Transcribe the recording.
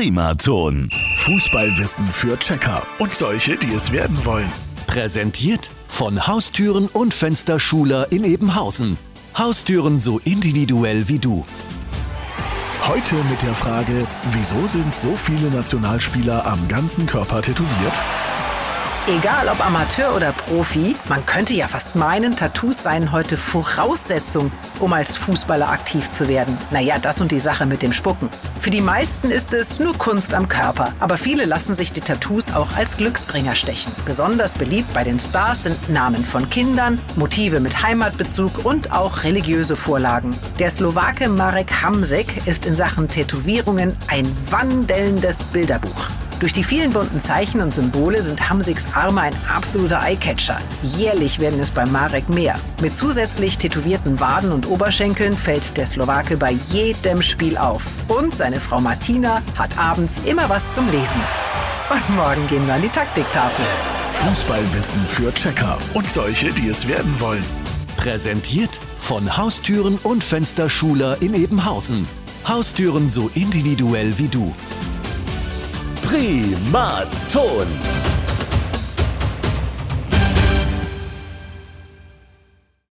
Primaton. Fußballwissen für Checker und solche, die es werden wollen. Präsentiert von Haustüren und Fensterschuler in Ebenhausen. Haustüren so individuell wie du. Heute mit der Frage, wieso sind so viele Nationalspieler am ganzen Körper tätowiert? Egal ob Amateur oder Profi, man könnte ja fast meinen, Tattoos seien heute Voraussetzung, um als Fußballer aktiv zu werden. Naja, das und die Sache mit dem Spucken. Für die meisten ist es nur Kunst am Körper, aber viele lassen sich die Tattoos auch als Glücksbringer stechen. Besonders beliebt bei den Stars sind Namen von Kindern, Motive mit Heimatbezug und auch religiöse Vorlagen. Der Slowake Marek Hamsek ist in Sachen Tätowierungen ein wandelndes Bilderbuch. Durch die vielen bunten Zeichen und Symbole sind Hamsiks Arme ein absoluter Eyecatcher. Jährlich werden es bei Marek mehr. Mit zusätzlich tätowierten Waden und Oberschenkeln fällt der Slowake bei jedem Spiel auf. Und seine Frau Martina hat abends immer was zum Lesen. Und morgen gehen wir an die Taktiktafel. Fußballwissen für Checker und solche, die es werden wollen. Präsentiert von Haustüren und Fensterschuler in Ebenhausen. Haustüren so individuell wie du. Primaton.